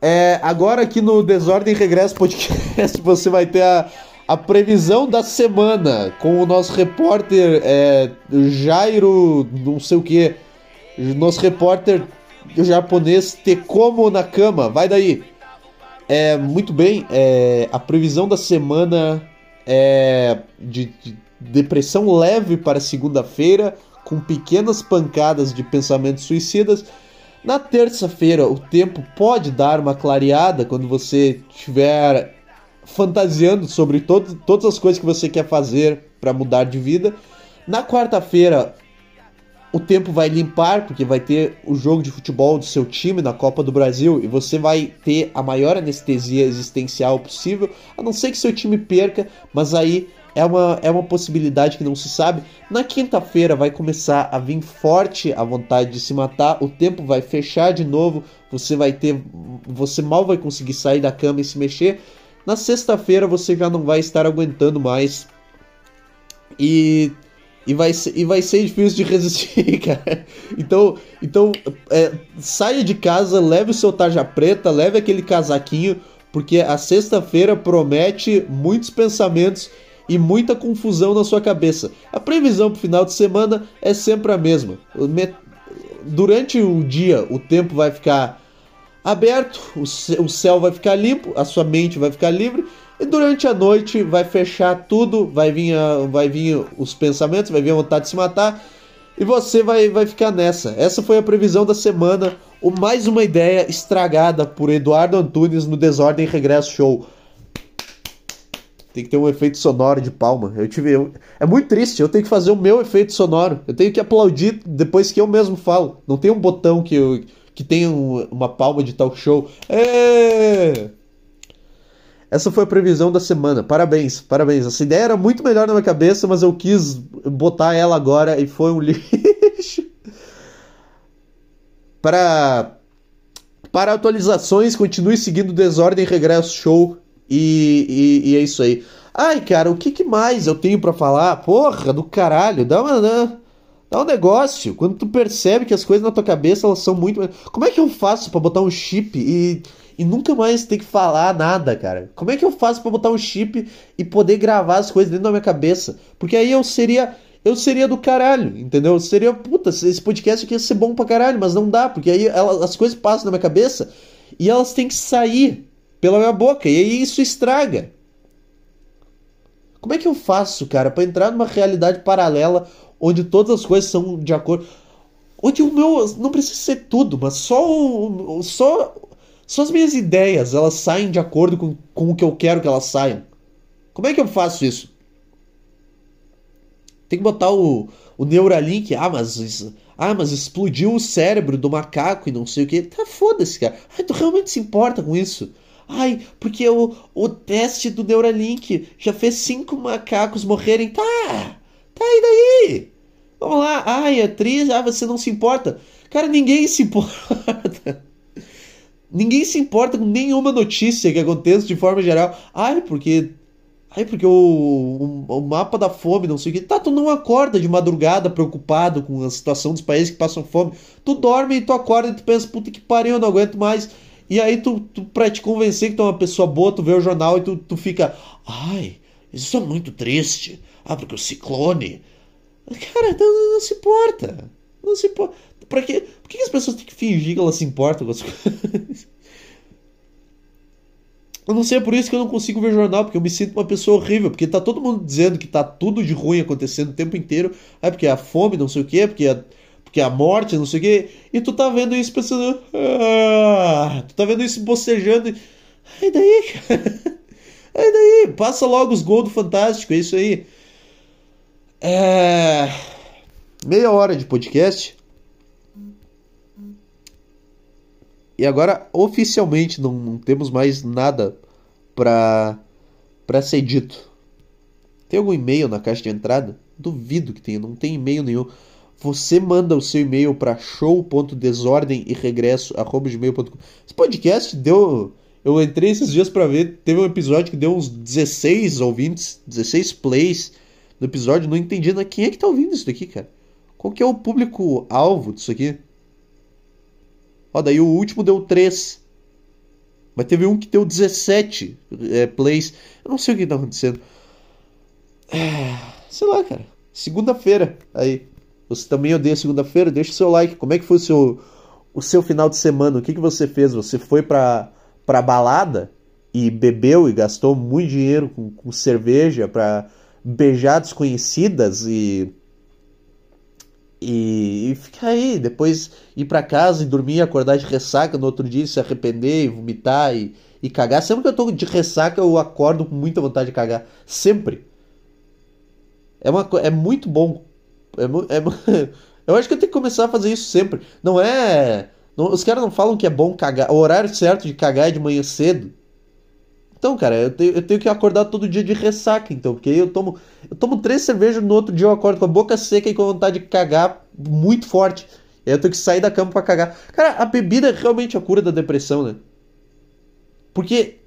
É, agora aqui no Desordem Regresso Podcast (laughs) você vai ter a, a previsão da semana com o nosso repórter é, Jairo, não sei o que, nosso repórter japonês Tekomo Nakama. Vai daí. É, muito bem, é, a previsão da semana é de, de depressão leve para segunda-feira com pequenas pancadas de pensamentos suicidas. Na terça-feira, o tempo pode dar uma clareada quando você estiver fantasiando sobre todo, todas as coisas que você quer fazer para mudar de vida. Na quarta-feira, o tempo vai limpar, porque vai ter o jogo de futebol do seu time na Copa do Brasil e você vai ter a maior anestesia existencial possível, a não ser que seu time perca, mas aí é uma, é uma possibilidade que não se sabe. Na quinta-feira vai começar a vir forte a vontade de se matar, o tempo vai fechar de novo, você vai ter. Você mal vai conseguir sair da cama e se mexer. Na sexta-feira você já não vai estar aguentando mais. E. E vai, ser, e vai ser difícil de (laughs) resistir, cara. Então, então é, saia de casa, leve o seu tarja preta, leve aquele casaquinho, porque a sexta-feira promete muitos pensamentos e muita confusão na sua cabeça. A previsão para o final de semana é sempre a mesma. Durante o dia, o tempo vai ficar aberto, o céu vai ficar limpo, a sua mente vai ficar livre. E durante a noite vai fechar tudo, vai vir, a, vai vir os pensamentos, vai vir a vontade de se matar. E você vai, vai ficar nessa. Essa foi a previsão da semana. O mais uma ideia estragada por Eduardo Antunes no Desordem Regresso Show. Tem que ter um efeito sonoro de palma. Eu tive. Eu, é muito triste, eu tenho que fazer o meu efeito sonoro. Eu tenho que aplaudir depois que eu mesmo falo. Não tem um botão que, eu, que tenha um, uma palma de talk show. É... Essa foi a previsão da semana. Parabéns, parabéns. Essa ideia era muito melhor na minha cabeça, mas eu quis botar ela agora e foi um (laughs) lixo. Para para atualizações, continue seguindo Desordem Regresso Show e, e, e, é isso aí. Ai, cara, o que, que mais eu tenho para falar? Porra, do caralho, dá uma. Né? Dá um negócio. Quando tu percebe que as coisas na tua cabeça elas são muito. Como é que eu faço para botar um chip e, e nunca mais ter que falar nada, cara? Como é que eu faço para botar um chip e poder gravar as coisas dentro da minha cabeça? Porque aí eu seria eu seria do caralho, entendeu? Seria, puta, esse podcast aqui ia ser bom pra caralho, mas não dá, porque aí ela, as coisas passam na minha cabeça e elas têm que sair pela minha boca, e aí isso estraga. Como é que eu faço, cara, para entrar numa realidade paralela onde todas as coisas são de acordo. Onde o meu. Não precisa ser tudo, mas só. Só, só as minhas ideias elas saem de acordo com, com o que eu quero que elas saiam. Como é que eu faço isso? Tem que botar o, o Neuralink. Ah, mas. Ah, mas explodiu o cérebro do macaco e não sei o que. Tá foda-se, cara. Ai, tu realmente se importa com isso? Ai, porque o, o teste do Neuralink já fez cinco macacos morrerem. Tá! Tá aí daí! Vamos lá. Ai, atriz, ah, você não se importa. Cara, ninguém se (laughs) importa. ninguém se importa com nenhuma notícia que aconteça de forma geral. Ai, porque Ai, porque o, o, o, mapa da fome, não sei o que. Tá, tu não acorda de madrugada preocupado com a situação dos países que passam fome. Tu dorme e tu acorda e tu pensa, puta que pariu, eu não aguento mais. E aí tu, tu pra te convencer que tu é uma pessoa boa, tu vê o jornal e tu, tu fica, ai, isso é muito triste. Ah, porque o ciclone. Cara, não, não se importa. Não se importa. Pra quê? Por que as pessoas têm que fingir que elas se importam com as (laughs) coisas? Eu não sei, é por isso que eu não consigo ver jornal, porque eu me sinto uma pessoa horrível, porque tá todo mundo dizendo que tá tudo de ruim acontecendo o tempo inteiro. É porque a fome, não sei o quê, porque a, porque a morte, não sei o quê. E tu tá vendo isso pensando. Ah, tu tá vendo isso bocejando. E daí, (laughs) cara? E daí? Passa logo os gols do Fantástico, é isso aí. É... Meia hora de podcast. E agora, oficialmente, não, não temos mais nada para para ser dito. Tem algum e-mail na caixa de entrada? Duvido que tenha, não tem e-mail nenhum. Você manda o seu e-mail para show.desordem e regresso. Esse podcast deu. Eu entrei esses dias para ver. Teve um episódio que deu uns 16 ouvintes, 16 plays no episódio. Não entendi na quem é que tá ouvindo isso daqui, cara. Qual que é o público-alvo disso aqui? Ó, daí o último deu 3. Mas teve um que deu 17 é, plays. Eu não sei o que tá acontecendo. É, sei lá, cara. Segunda-feira. Aí. Você também odeia segunda-feira? Deixa o seu like. Como é que foi o seu, o seu final de semana? O que, que você fez? Você foi pra, pra balada e bebeu e gastou muito dinheiro com, com cerveja pra beijar desconhecidas e e, e ficar aí, depois ir para casa e dormir, acordar de ressaca no outro dia, se arrepender e vomitar e, e cagar. Sempre que eu tô de ressaca, eu acordo com muita vontade de cagar. Sempre. É, uma, é muito bom. É, é, (laughs) eu acho que eu tenho que começar a fazer isso sempre. Não é. Não, os caras não falam que é bom cagar. O horário certo de cagar é de manhã cedo. Então, cara, eu tenho, eu tenho que acordar todo dia de ressaca, então, porque eu tomo, eu tomo três cervejas no outro dia eu acordo com a boca seca e com vontade de cagar muito forte. E aí eu tenho que sair da cama para cagar. Cara, a bebida é realmente a cura da depressão, né? Porque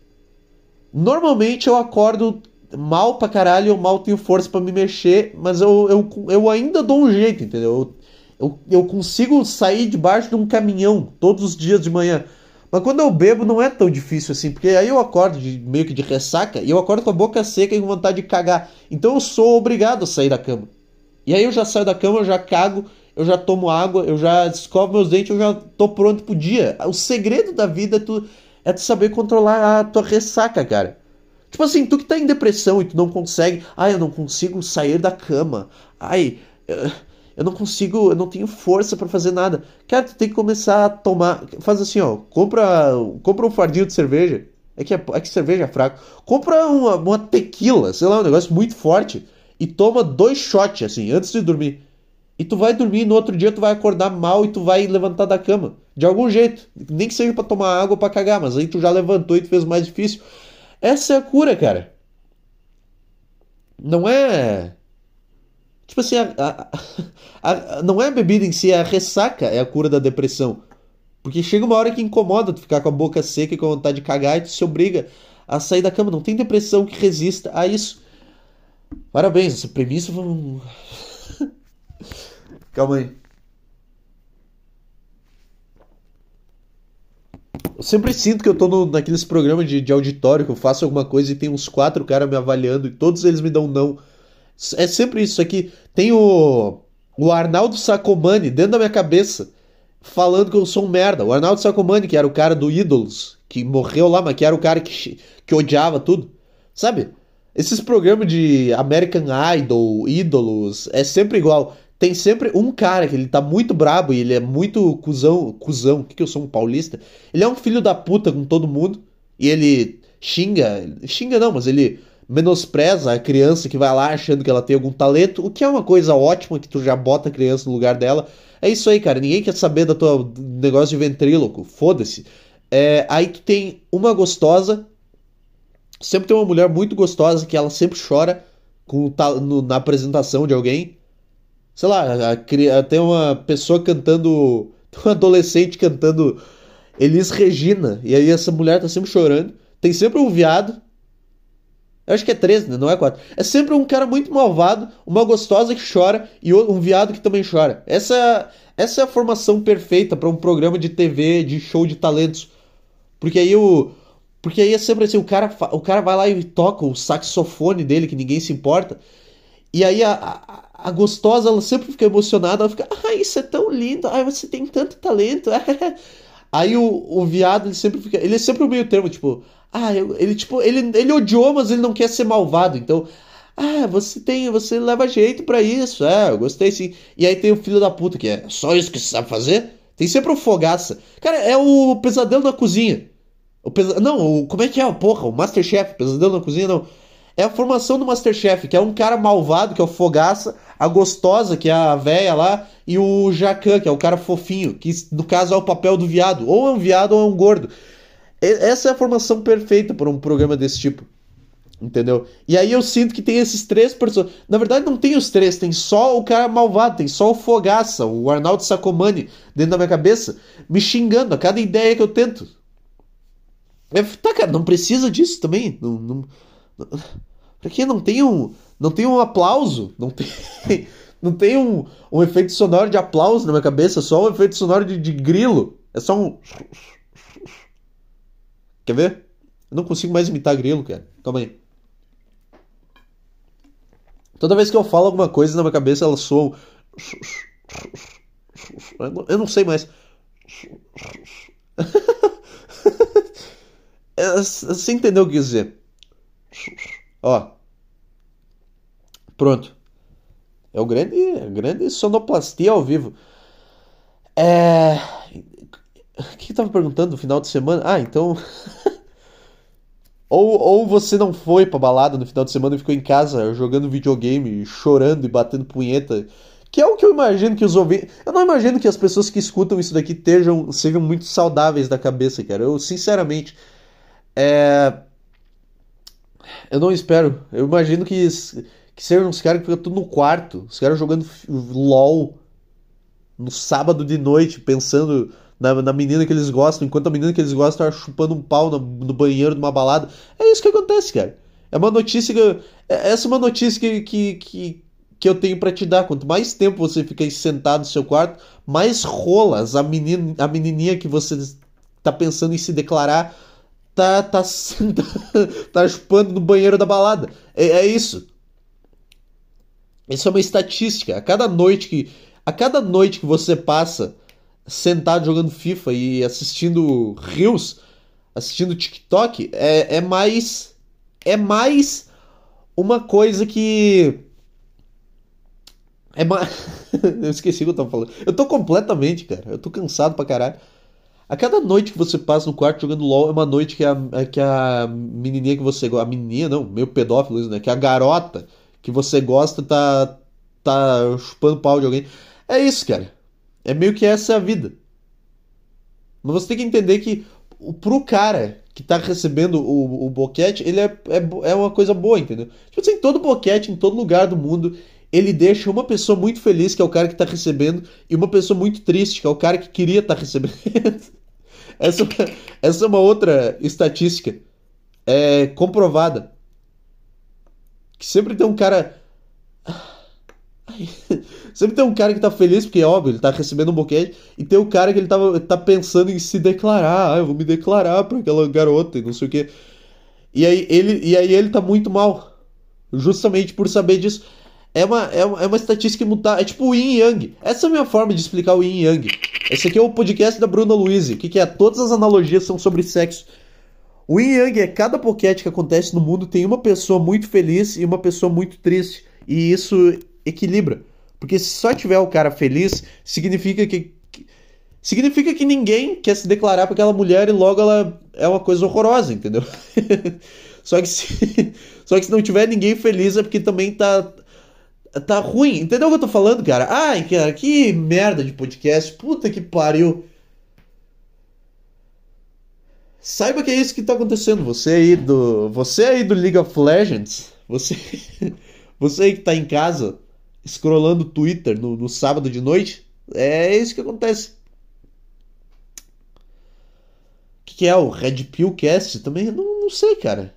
normalmente eu acordo mal pra caralho, eu mal tenho força para me mexer, mas eu, eu, eu ainda dou um jeito, entendeu? Eu, eu, eu consigo sair debaixo de um caminhão todos os dias de manhã. Mas quando eu bebo não é tão difícil assim, porque aí eu acordo de, meio que de ressaca e eu acordo com a boca seca e com vontade de cagar. Então eu sou obrigado a sair da cama. E aí eu já saio da cama, eu já cago, eu já tomo água, eu já escovo meus dentes, eu já tô pronto pro dia. O segredo da vida é tu, é tu saber controlar a tua ressaca, cara. Tipo assim, tu que tá em depressão e tu não consegue. Ai, eu não consigo sair da cama. Ai. Eu não consigo, eu não tenho força para fazer nada. Cara, tu tem que começar a tomar. Faz assim, ó. Compra, compra um fardinho de cerveja. É que, é, é que cerveja é fraco. Compra uma, uma tequila, sei lá, um negócio muito forte. E toma dois shots, assim, antes de dormir. E tu vai dormir, no outro dia tu vai acordar mal e tu vai levantar da cama. De algum jeito. Nem que seja para tomar água para cagar, mas aí tu já levantou e tu fez mais difícil. Essa é a cura, cara. Não é Tipo assim, a, a, a, não é a bebida em si, é a ressaca é a cura da depressão. Porque chega uma hora que incomoda tu ficar com a boca seca e com vontade de cagar e tu se obriga a sair da cama. Não tem depressão que resista a isso. Parabéns, essa premissa (laughs) Calma aí. Eu sempre sinto que eu tô no, naqueles programas de, de auditório que eu faço alguma coisa e tem uns quatro caras me avaliando e todos eles me dão não. É sempre isso aqui. Tem o, o Arnaldo Sacomani dentro da minha cabeça falando que eu sou um merda. O Arnaldo Sacomani, que era o cara do Ídolos, que morreu lá, mas que era o cara que, que odiava tudo. Sabe? Esses programas de American Idol, Ídolos, é sempre igual. Tem sempre um cara que ele tá muito brabo e ele é muito cuzão. Cuzão, o que, que eu sou um paulista? Ele é um filho da puta com todo mundo. E ele xinga. Xinga não, mas ele menospreza a criança que vai lá achando que ela tem algum talento, o que é uma coisa ótima que tu já bota a criança no lugar dela. É isso aí, cara. Ninguém quer saber do teu negócio de ventríloco. Foda-se. É, aí tu tem uma gostosa. Sempre tem uma mulher muito gostosa que ela sempre chora com, no, na apresentação de alguém. Sei lá, a, a, tem uma pessoa cantando. (laughs) Um adolescente cantando Elis Regina. E aí essa mulher tá sempre chorando. Tem sempre um viado eu acho que é 13, né? Não é 4. É sempre um cara muito malvado, uma gostosa que chora e um viado que também chora. Essa, essa é a formação perfeita para um programa de TV, de show de talentos. Porque aí o. Porque aí é sempre assim, o cara, o cara vai lá e toca o saxofone dele, que ninguém se importa. E aí a, a gostosa, ela sempre fica emocionada, ela fica, ai, isso é tão lindo, ai, você tem tanto talento. (laughs) aí o, o viado, ele sempre fica. Ele é sempre o meio termo, tipo, ah, ele tipo, ele, ele odiou, mas ele não quer ser malvado. Então, ah, você tem, você leva jeito para isso. É, eu gostei sim. E aí tem o filho da puta que é só isso que você sabe fazer? Tem sempre o fogaça. Cara, é o pesadelo na cozinha. O pesa... Não, o... como é que é? Porra, o Masterchef, pesadelo na cozinha não. É a formação do Masterchef, que é um cara malvado, que é o fogaça, a gostosa, que é a véia lá, e o Jacan, que é o cara fofinho, que no caso é o papel do viado. Ou é um viado ou é um gordo. Essa é a formação perfeita para um programa desse tipo. Entendeu? E aí eu sinto que tem esses três personagens. Na verdade, não tem os três, tem só o cara malvado, tem só o Fogaça, o Arnaldo Sacomani, dentro da minha cabeça, me xingando a cada ideia que eu tento. É, tá, cara, não precisa disso também. Não, não, não, pra que não tem um. Não tem um aplauso, não tem. (laughs) Não tem um, um efeito sonoro de aplauso na minha cabeça, só um efeito sonoro de, de grilo. É só um. (sniffs) Quer ver? Eu não consigo mais imitar grilo, cara. Calma aí. Toda vez que eu falo alguma coisa na minha cabeça, ela soa. (sniffs) Eu não sei mais. (laughs) Você entendeu o que eu quis dizer? Ó. Pronto. É o grande, grande sonoplastia ao vivo. É. O que, eu tava perguntando no final de semana? Ah, então. (laughs) ou, ou você não foi pra balada no final de semana e ficou em casa jogando videogame, chorando e batendo punheta. Que é o que eu imagino que os ouvintes. Eu não imagino que as pessoas que escutam isso daqui estejam, sejam muito saudáveis da cabeça, cara. Eu, sinceramente. É. Eu não espero. Eu imagino que, que sejam uns caras que ficam tudo no quarto. Os caras jogando LOL no sábado de noite, pensando na, na menina que eles gostam, enquanto a menina que eles gostam tá chupando um pau no, no banheiro de uma balada. É isso que acontece, cara. É uma notícia que. É, essa é uma notícia que, que, que, que eu tenho para te dar. Quanto mais tempo você fica sentado no seu quarto, mais rolas a, menina, a menininha que você tá pensando em se declarar tá, tá, (laughs) tá, tá chupando no banheiro da balada. É, é isso. Isso é uma estatística. A cada noite que. A cada noite que você passa sentado jogando FIFA e assistindo Reels, assistindo TikTok, é, é mais. É mais uma coisa que. É mais. (laughs) eu esqueci o que eu tava falando. Eu tô completamente, cara. Eu tô cansado pra caralho. A cada noite que você passa no quarto jogando LOL é uma noite que a, que a menininha que você. A menininha, não, meio pedófilo isso, né? Que a garota que você gosta tá. tá chupando pau de alguém. É isso, cara. É meio que essa é a vida. Mas você tem que entender que pro cara que tá recebendo o, o boquete, ele é, é, é uma coisa boa, entendeu? Tipo assim, todo boquete, em todo lugar do mundo, ele deixa uma pessoa muito feliz, que é o cara que tá recebendo, e uma pessoa muito triste, que é o cara que queria estar tá recebendo. (laughs) essa, essa é uma outra estatística é, comprovada. Que sempre tem um cara. (laughs) Sempre tem um cara que tá feliz, porque, óbvio, ele tá recebendo um boquete, e tem o cara que ele tava, tá pensando em se declarar. Ah, eu vou me declarar pra aquela garota e não sei o quê. E aí ele, e aí ele tá muito mal. Justamente por saber disso. é uma, é uma, é uma estatística imutável. É tipo o yin yang. Essa é a minha forma de explicar o yin yang. Esse aqui é o podcast da Bruna Luiz. O que, que é? Todas as analogias são sobre sexo. O yin yang é cada boquete que acontece no mundo tem uma pessoa muito feliz e uma pessoa muito triste. E isso equilibra. Porque se só tiver o cara feliz, significa que. Significa que ninguém quer se declarar para aquela mulher e logo ela é uma coisa horrorosa, entendeu? (laughs) só, que se, (laughs) só que se não tiver ninguém feliz é porque também tá, tá ruim. Entendeu o que eu tô falando, cara? Ai, cara, que merda de podcast. Puta que pariu. Saiba que é isso que tá acontecendo. Você aí do. Você aí do League of Legends. Você. (laughs) Você aí que tá em casa, scrollando Twitter no, no sábado de noite. É isso que acontece. O que, que, é o Red Pill Cast? Também não, não sei, cara.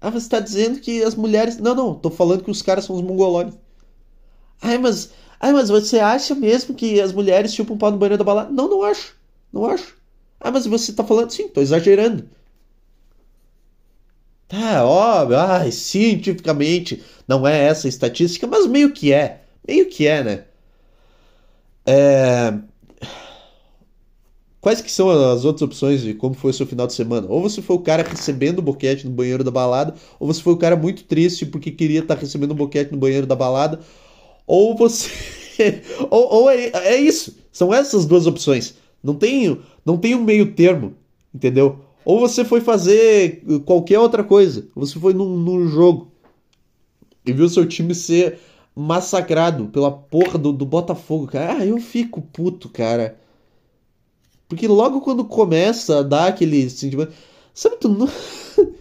Ah, você tá dizendo que as mulheres. Não, não, tô falando que os caras são os mongoloides. Ai, mas. Ai, mas você acha mesmo que as mulheres chupam pau no banheiro da balada? Não, não acho. Não acho. Ah, mas você tá falando. Sim, tô exagerando. Tá, óbvio, ah, cientificamente não é essa estatística, mas meio que é. Meio que é, né? É... Quais que são as outras opções de como foi o seu final de semana? Ou você foi o cara recebendo o boquete no banheiro da balada, ou você foi o cara muito triste porque queria estar tá recebendo um boquete no banheiro da balada, ou você. (laughs) ou, ou é, é, isso. São essas duas opções. Não tem, não tem um meio termo, entendeu? Ou você foi fazer qualquer outra coisa. Você foi num, num jogo e viu seu time ser massacrado pela porra do, do Botafogo, cara. Ah, eu fico puto, cara. Porque logo quando começa a dar aquele sentimento. Sabe, tu não... (laughs)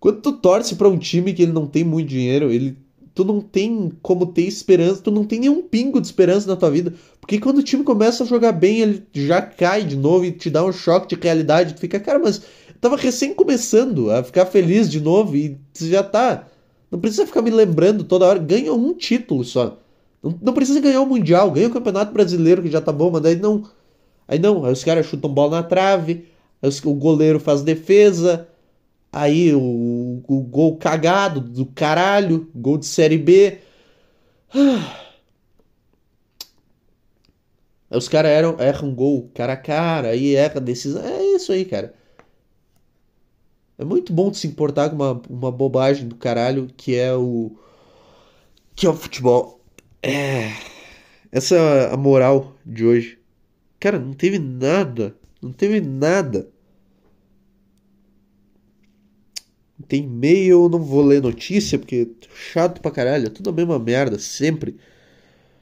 Quando tu torce para um time que ele não tem muito dinheiro, ele tu não tem como ter esperança, tu não tem nenhum pingo de esperança na tua vida. Porque quando o time começa a jogar bem, ele já cai de novo e te dá um choque de realidade. Tu fica, cara, mas eu tava recém começando a ficar feliz de novo e já tá. Não precisa ficar me lembrando toda hora. Ganha um título só. Não, não precisa ganhar o Mundial, ganha o Campeonato Brasileiro que já tá bom, mas daí não. Aí não, aí os caras chutam bola na trave, aí os, o goleiro faz defesa, aí o, o gol cagado do caralho, gol de Série B. Aí os caras erram, um gol cara a cara, aí erra decisão. É isso aí, cara. É muito bom se importar com uma, uma bobagem do caralho que é o. que é o futebol. É. Essa é a moral de hoje. Cara, não teve nada. Não teve nada. Tem e-mail, não vou ler notícia, porque chato pra caralho. É tudo a mesma merda, sempre.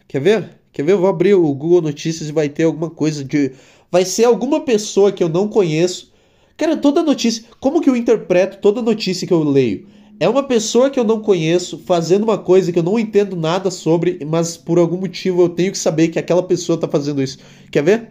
Quer ver? Quer ver? Eu vou abrir o Google Notícias e vai ter alguma coisa de. Vai ser alguma pessoa que eu não conheço. Cara, toda notícia. Como que eu interpreto toda notícia que eu leio? É uma pessoa que eu não conheço fazendo uma coisa que eu não entendo nada sobre, mas por algum motivo eu tenho que saber que aquela pessoa tá fazendo isso. Quer ver?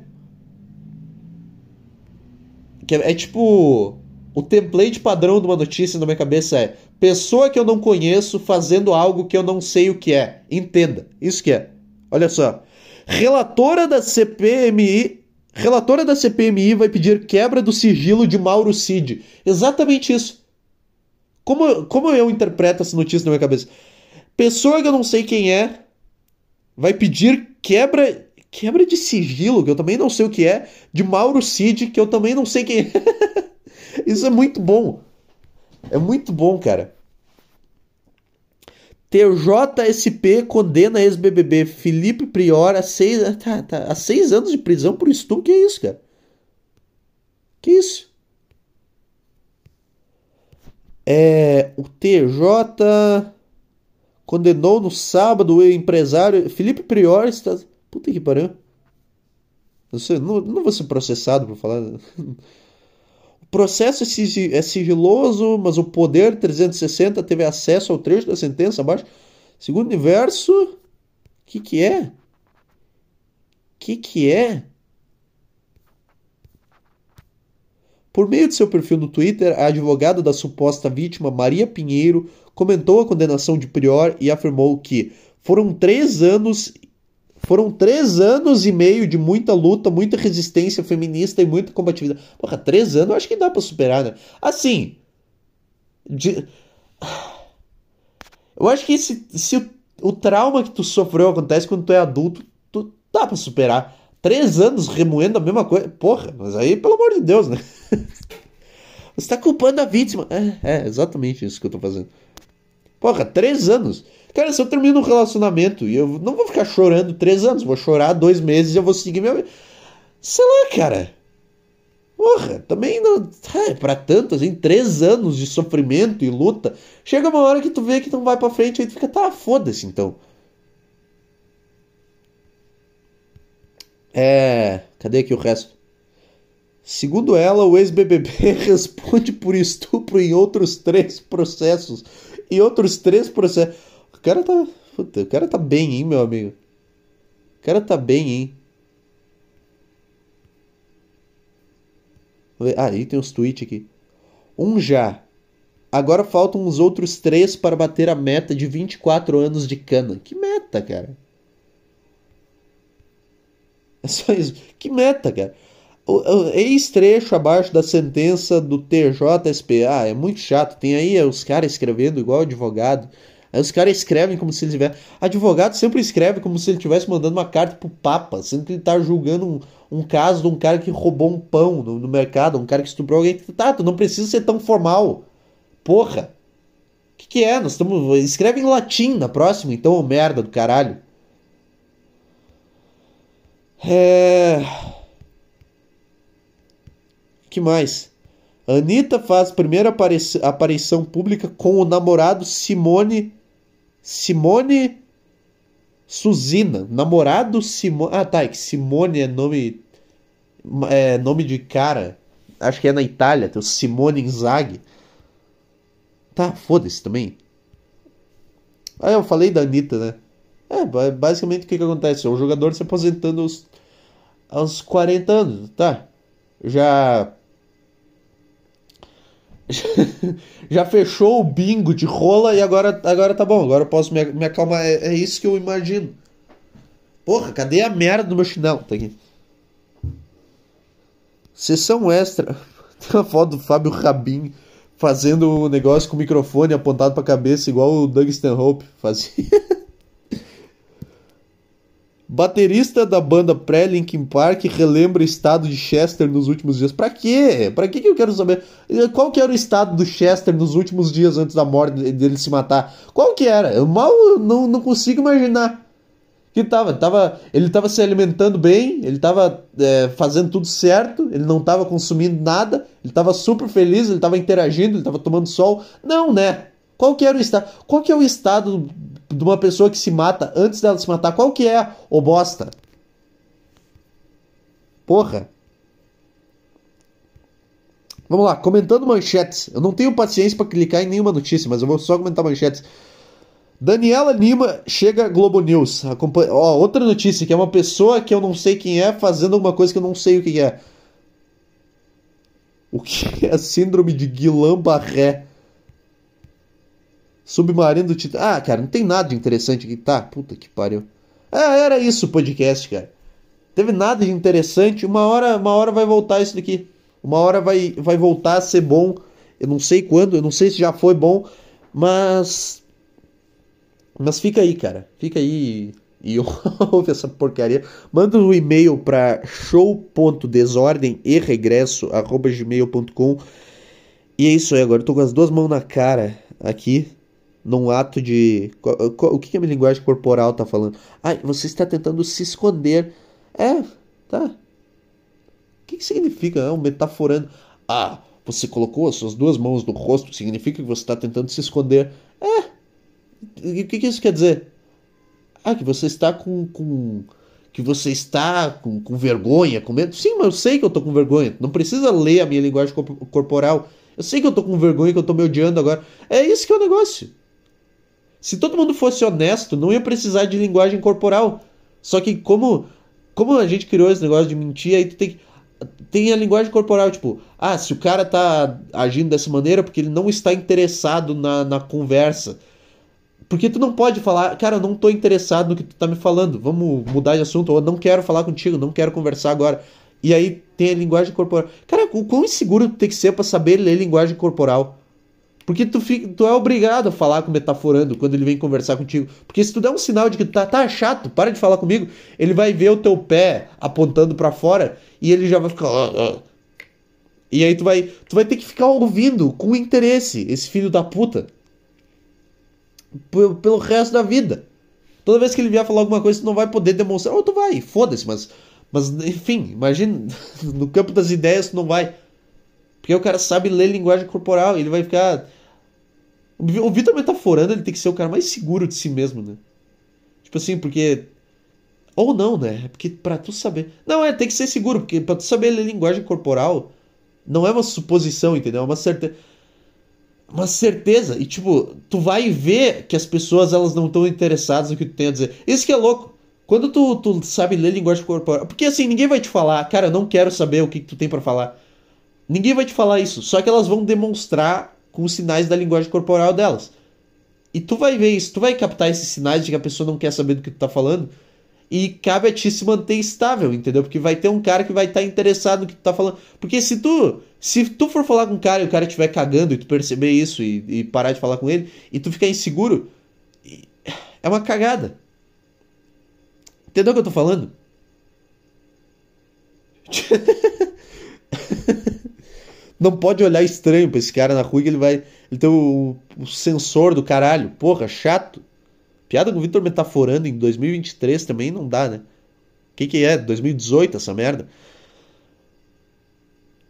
É tipo. O template padrão de uma notícia na minha cabeça é: pessoa que eu não conheço fazendo algo que eu não sei o que é. Entenda. Isso que é. Olha só. Relatora da CPMI. Relatora da CPMI vai pedir quebra do sigilo de Mauro Cid. Exatamente isso. Como, como eu interpreto essa notícia na minha cabeça? Pessoa que eu não sei quem é vai pedir quebra quebra de sigilo, que eu também não sei o que é, de Mauro Cid, que eu também não sei quem é. (laughs) Isso é muito bom. É muito bom, cara. TJSP condena ex-BBB Felipe Prior a seis, tá, tá, a seis anos de prisão por estupro. Que isso, cara? Que isso? É, o TJ condenou no sábado o empresário Felipe Prior. Está... Puta que pariu. Não, não, não vou ser processado por falar. (laughs) O processo é, é sigiloso, mas o Poder 360 teve acesso ao trecho da sentença abaixo. Segundo universo, o que que é? O que que é? Por meio de seu perfil no Twitter, a advogada da suposta vítima, Maria Pinheiro, comentou a condenação de Prior e afirmou que foram três anos foram três anos e meio de muita luta, muita resistência feminista e muita combatividade. Porra, três anos eu acho que dá pra superar, né? Assim. De... (sighs) Eu acho que se, se o, o trauma que tu sofreu acontece quando tu é adulto, tu dá pra superar. Três anos remoendo a mesma coisa. Porra, mas aí, pelo amor de Deus, né? (laughs) Você tá culpando a vítima. É, é exatamente isso que eu tô fazendo. Porra, três anos. Cara, se eu termino um relacionamento e eu não vou ficar chorando três anos, vou chorar dois meses e eu vou seguir vida. Sei lá, cara. Porra, também não. É, pra tanto, assim, três anos de sofrimento e luta. Chega uma hora que tu vê que não vai pra frente, aí tu fica, tá, foda-se então. É. Cadê aqui o resto? Segundo ela, o ex-BBB (laughs) responde por estupro em outros três processos. Em outros três processos. Cara tá. Puta, o cara tá bem, hein, meu amigo? O cara tá bem, hein? Ah, aí tem uns tweets aqui. Um já. Agora faltam os outros três para bater a meta de 24 anos de cana. Que meta, cara? É só isso. Que meta, cara? Ex-trecho abaixo da sentença do TJSP. Ah, é muito chato. Tem aí os caras escrevendo igual advogado. Aí os caras escrevem como se ele tivesse. Advogado sempre escreve como se ele estivesse mandando uma carta pro Papa, sendo que ele tá julgando um, um caso de um cara que roubou um pão no, no mercado, um cara que estuprou alguém. Tá, tu não precisa ser tão formal. Porra. O que, que é? Nós estamos. Escreve em latim na próxima, então, ô merda do caralho. É. que mais? Anitta faz primeira aparição pública com o namorado Simone. Simone Suzina. Namorado Simone. Ah, tá. É que Simone é nome. É nome de cara. Acho que é na Itália. Tem o Simone Inzaghi. Tá, foda-se também. Ah, eu falei da Anitta, né? É, basicamente o que, que acontece? É o jogador se aposentando aos, aos 40 anos, tá? Já. (laughs) Já fechou o bingo de rola e agora, agora tá bom, agora eu posso me, me acalmar. É, é isso que eu imagino. Porra, cadê a merda do meu chinelo? Tá aqui. Sessão extra. (laughs) Tem uma foto do Fábio Rabin fazendo um negócio com o microfone apontado pra cabeça, igual o Doug Stanhope fazia. (laughs) Baterista da banda pré-Linkin Park relembra o estado de Chester nos últimos dias. Pra quê? Pra que, que eu quero saber? Qual que era o estado do Chester nos últimos dias antes da morte dele se matar? Qual que era? Eu mal não, não consigo imaginar. Que tava, tava, ele tava se alimentando bem, ele tava é, fazendo tudo certo, ele não tava consumindo nada, ele tava super feliz, ele tava interagindo, ele tava tomando sol. Não, né? Qual que era o estado? Qual que é o estado de uma pessoa que se mata antes dela se matar? Qual que é, ô bosta? Porra. Vamos lá, comentando manchetes. Eu não tenho paciência para clicar em nenhuma notícia, mas eu vou só comentar manchetes. Daniela Lima chega Globo News. Acompanha... Ó, outra notícia, que é uma pessoa que eu não sei quem é fazendo alguma coisa que eu não sei o que é. O que é a síndrome de Guillain-Barré? Submarino do Titã. Ah, cara, não tem nada de interessante aqui. Tá, puta que pariu. Ah, era isso o podcast, cara. Teve nada de interessante. Uma hora, uma hora vai voltar isso daqui. Uma hora vai, vai voltar a ser bom. Eu não sei quando, eu não sei se já foi bom, mas. Mas fica aí, cara. Fica aí e (laughs) ouve essa porcaria. Manda um e-mail para show.desordem e regresso gmail.com. E é isso aí agora. Eu tô com as duas mãos na cara aqui num ato de. O que a minha linguagem corporal tá falando? Ah, você está tentando se esconder. É, tá. O que, significa? É um metaforando. Ah, você colocou as suas duas mãos no rosto, significa que você está tentando se esconder. É. O que, isso quer dizer? Ah, que você está com. com que você está com, com vergonha, com medo. Sim, mas eu sei que eu tô com vergonha. Não precisa ler a minha linguagem corporal. Eu sei que eu tô com vergonha, que eu tô me odiando agora. É isso que é o negócio. Se todo mundo fosse honesto, não ia precisar de linguagem corporal. Só que como como a gente criou esse negócio de mentir, aí tu tem tem a linguagem corporal, tipo, ah, se o cara tá agindo dessa maneira porque ele não está interessado na, na conversa. Porque tu não pode falar, cara, eu não tô interessado no que tu tá me falando, vamos mudar de assunto, ou não quero falar contigo, não quero conversar agora. E aí tem a linguagem corporal. Cara, o quão inseguro tu tem que ser para saber ler linguagem corporal? Porque tu, fica, tu é obrigado a falar com o metaforando quando ele vem conversar contigo. Porque se tu der um sinal de que tá, tá chato, para de falar comigo, ele vai ver o teu pé apontando para fora e ele já vai ficar. Uh, uh. E aí tu vai, tu vai ter que ficar ouvindo com interesse esse filho da puta. Pelo, pelo resto da vida. Toda vez que ele vier falar alguma coisa, tu não vai poder demonstrar. Ou tu vai, foda-se, mas, mas enfim, imagina, (laughs) no campo das ideias tu não vai. Porque o cara sabe ler linguagem corporal, ele vai ficar o Vitor metaforando, ele tem que ser o cara mais seguro de si mesmo, né? Tipo assim, porque. Ou não, né? É porque pra tu saber. Não, é, tem que ser seguro, porque pra tu saber ler linguagem corporal, não é uma suposição, entendeu? É uma certeza. Uma certeza. E, tipo, tu vai ver que as pessoas elas não estão interessadas no que tu tem a dizer. Isso que é louco. Quando tu, tu sabe ler linguagem corporal. Porque assim, ninguém vai te falar, cara, eu não quero saber o que, que tu tem para falar. Ninguém vai te falar isso. Só que elas vão demonstrar com os sinais da linguagem corporal delas. E tu vai ver isso, tu vai captar esses sinais de que a pessoa não quer saber do que tu tá falando. E cabe a ti se manter estável, entendeu? Porque vai ter um cara que vai estar tá interessado no que tu tá falando. Porque se tu, se tu for falar com um cara e o cara estiver cagando e tu perceber isso e, e parar de falar com ele, e tu ficar inseguro, é uma cagada. Entendeu o que eu tô falando? (laughs) não pode olhar estranho pra esse cara na rua que ele vai. Ele tem o, o sensor do caralho. Porra, chato. Piada com o Vitor metaforando em 2023 também não dá, né? O que, que é? 2018 essa merda?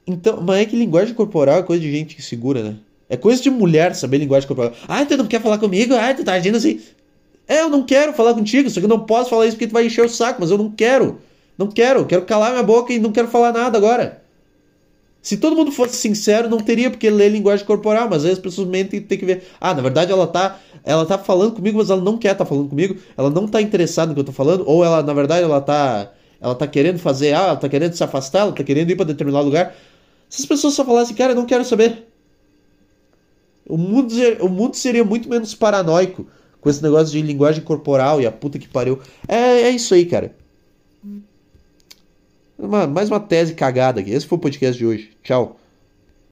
Então, mas é que linguagem corporal é coisa de gente insegura, né? É coisa de mulher saber linguagem corporal. Ah, tu não quer falar comigo? Ah, tu tá agindo assim. É, eu não quero falar contigo, só que eu não posso falar isso porque tu vai encher o saco, mas eu não quero. Não quero, quero calar minha boca e não quero falar nada agora. Se todo mundo fosse sincero, não teria porque ler linguagem corporal, mas aí as pessoas mentem e tem que ver. Ah, na verdade ela tá, ela tá falando comigo, mas ela não quer estar tá falando comigo, ela não tá interessada no que eu tô falando, ou ela, na verdade, ela tá, ela tá querendo fazer, ah, ela tá querendo se afastar, ela tá querendo ir para determinado lugar. Se as pessoas só falassem, cara, eu não quero saber. O mundo, o mundo seria muito menos paranoico com esse negócio de linguagem corporal e a puta que pariu. É, é isso aí, cara. Mais uma tese cagada aqui. Esse foi o podcast de hoje. Tchau.